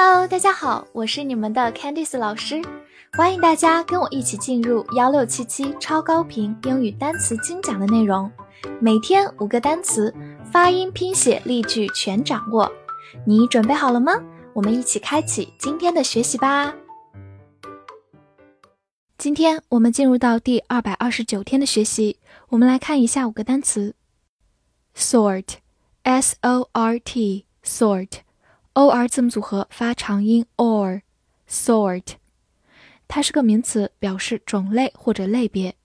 Hello，大家好，我是你们的 Candice 老师，欢迎大家跟我一起进入幺六七七超高频英语单词精讲的内容，每天五个单词，发音、拼写、例句全掌握，你准备好了吗？我们一起开启今天的学习吧。今天我们进入到第二百二十九天的学习，我们来看一下五个单词：sort，s o r t，sort。o r 字母组合发长音 or，sort，它是个名词，表示种类或者类别。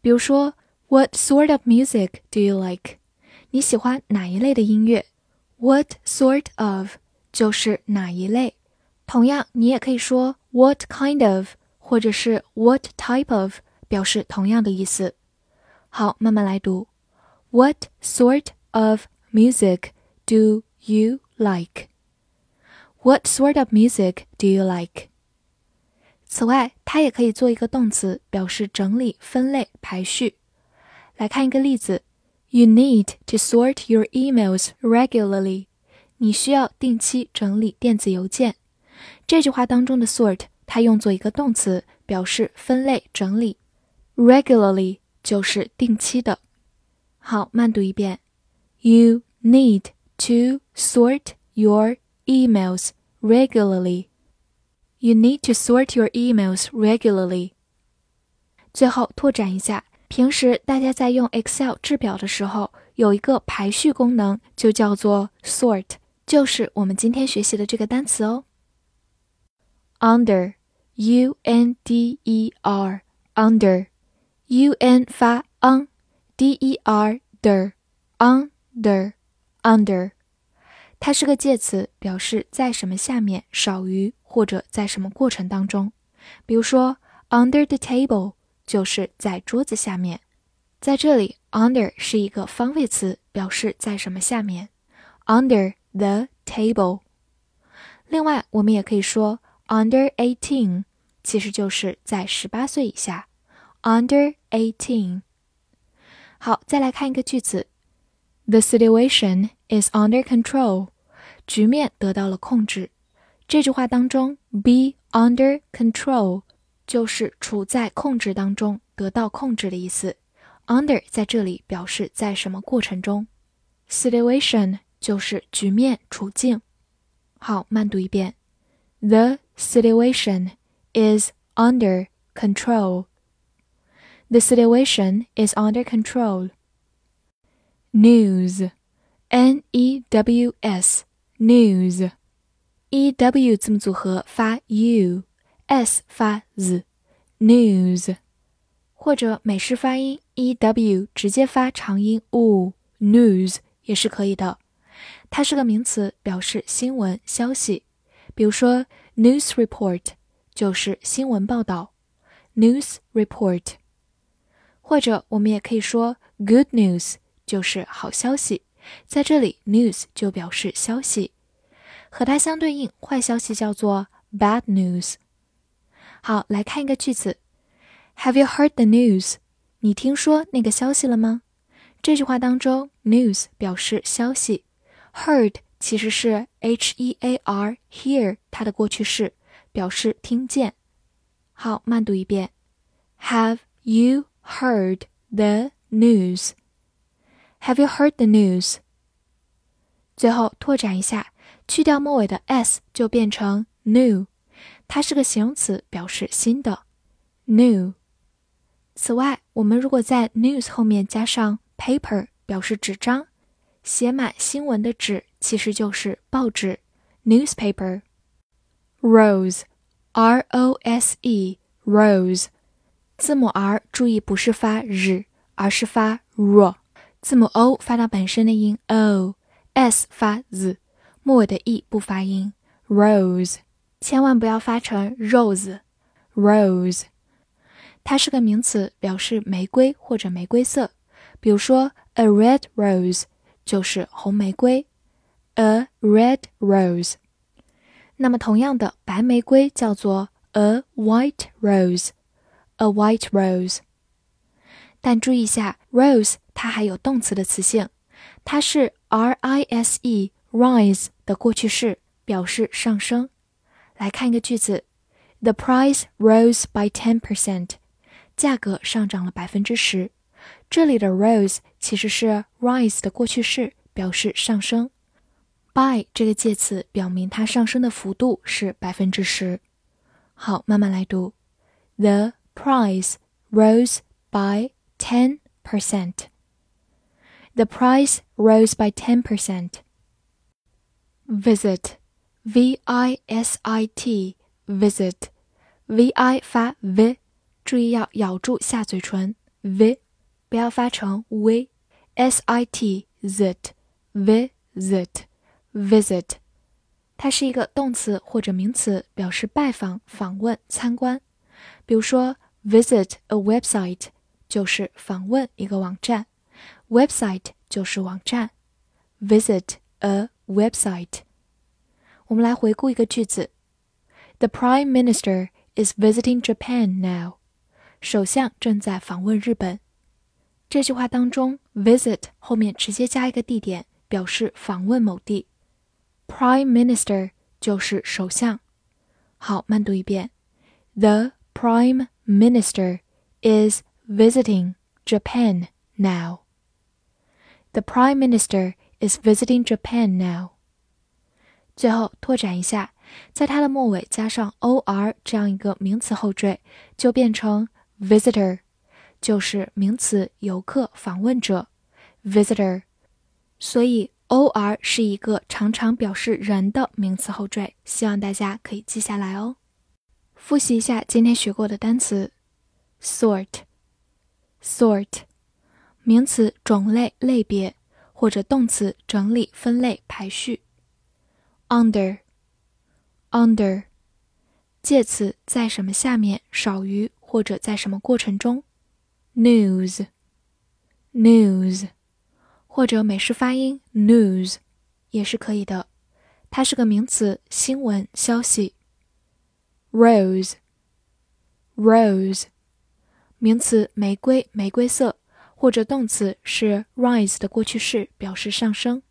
比如说，What sort of music do you like？你喜欢哪一类的音乐？What sort of 就是哪一类。同样，你也可以说 What kind of，或者是 What type of，表示同样的意思。好，慢慢来读。What sort of music do you like？What sort of music do you like？此外，它也可以做一个动词，表示整理、分类、排序。来看一个例子：You need to sort your emails regularly。你需要定期整理电子邮件。这句话当中的 sort，它用作一个动词，表示分类、整理。Regularly 就是定期的。好，慢读一遍：You need to sort your emails regularly. You need to sort your emails regularly. 最后拓展一下，平时大家在用 Excel 制表的时候，有一个排序功能，就叫做 sort，就是我们今天学习的这个单词哦。Under，U N D E R，under，U N 发 n，D E R 的 under，under。 它是个介词，表示在什么下面，少于或者在什么过程当中。比如说，under the table 就是在桌子下面。在这里，under 是一个方位词，表示在什么下面。under the table。另外，我们也可以说 under eighteen，其实就是在十八岁以下。under eighteen。好，再来看一个句子 ：The situation is under control。局面得到了控制。这句话当中，be under control 就是处在控制当中，得到控制的意思。under 在这里表示在什么过程中，situation 就是局面、处境。好，慢读一遍：The situation is under control. The situation is under control. News, N-E-W-S. news，e w 字母组合发 u，s 发 z，news，或者美式发音 e w 直接发长音 u，news 也是可以的。它是个名词，表示新闻消息。比如说 news report 就是新闻报道，news report。或者我们也可以说 good news 就是好消息。在这里，news 就表示消息，和它相对应，坏消息叫做 bad news。好，来看一个句子：Have you heard the news？你听说那个消息了吗？这句话当中，news 表示消息，heard 其实是 h e a r hear 它的过去式，表示听见。好，慢读一遍：Have you heard the news？have you heard the news 最后拓展一下去掉末尾的 s 就变成 new 它是个形容词表示新的。new 此外我们如果在 news 后面加上 paper 表示纸张。写满新闻的纸其实就是报纸。newspaper rose rose rose 字母 r 注意不是发日而是发 r 字母 o 发到本身的音 o，s 发 z，末尾的 e 不发音。rose，千万不要发成 rose。rose，它是个名词，表示玫瑰或者玫瑰色。比如说，a red rose 就是红玫瑰。a red rose。那么同样的，白玫瑰叫做 a white rose。a white rose。但注意一下，rose。它还有动词的词性，它是 r i s e rise 的过去式，表示上升。来看一个句子：The price rose by ten percent。价格上涨了百分之十。这里的 rose 其实是 rise 的过去式，表示上升。by 这个介词表明它上升的幅度是百分之十。好，慢慢来读。The price rose by ten percent. The price rose by ten percent. Visit, V-I-S-I-T, visit, V-I 发 v，注意要咬住下嘴唇 v，不要发成 v，S-I-T, zit, visit, visit. 它是一个动词或者名词，表示拜访、访问、参观。比如说，visit a website 就是访问一个网站，website 就是网站。visit a website。我们来回顾一个句子：The Prime Minister is visiting Japan now。首相正在访问日本。这句话当中，visit 后面直接加一个地点，表示访问某地。Prime Minister 就是首相。好，慢读一遍：The Prime Minister is visiting Japan now. The Prime Minister is visiting Japan now. 最后拓展一下，在它的末尾加上 or 这样一个名词后缀，就变成 visitor，就是名词游客、访问者 visitor。所以 or 是一个常常表示人的名词后缀，希望大家可以记下来哦。复习一下今天学过的单词 sort ：sort，sort，名词种类、类别，或者动词整理、分类、排序；under，under，介词在什么下面，少于或者在什么过程中；news，news。或者美式发音 news 也是可以的，它是个名词，新闻、消息。rose，rose， 名词，玫瑰、玫瑰色，或者动词是 rise 的过去式，表示上升。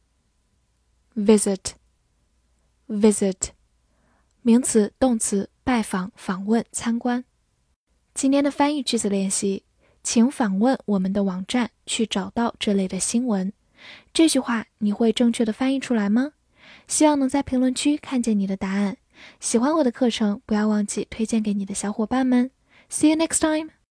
visit，visit，名词、动词，拜访、访问、参观。今天的翻译句子练习。请访问我们的网站去找到这类的新闻。这句话你会正确的翻译出来吗？希望能在评论区看见你的答案。喜欢我的课程，不要忘记推荐给你的小伙伴们。See you next time.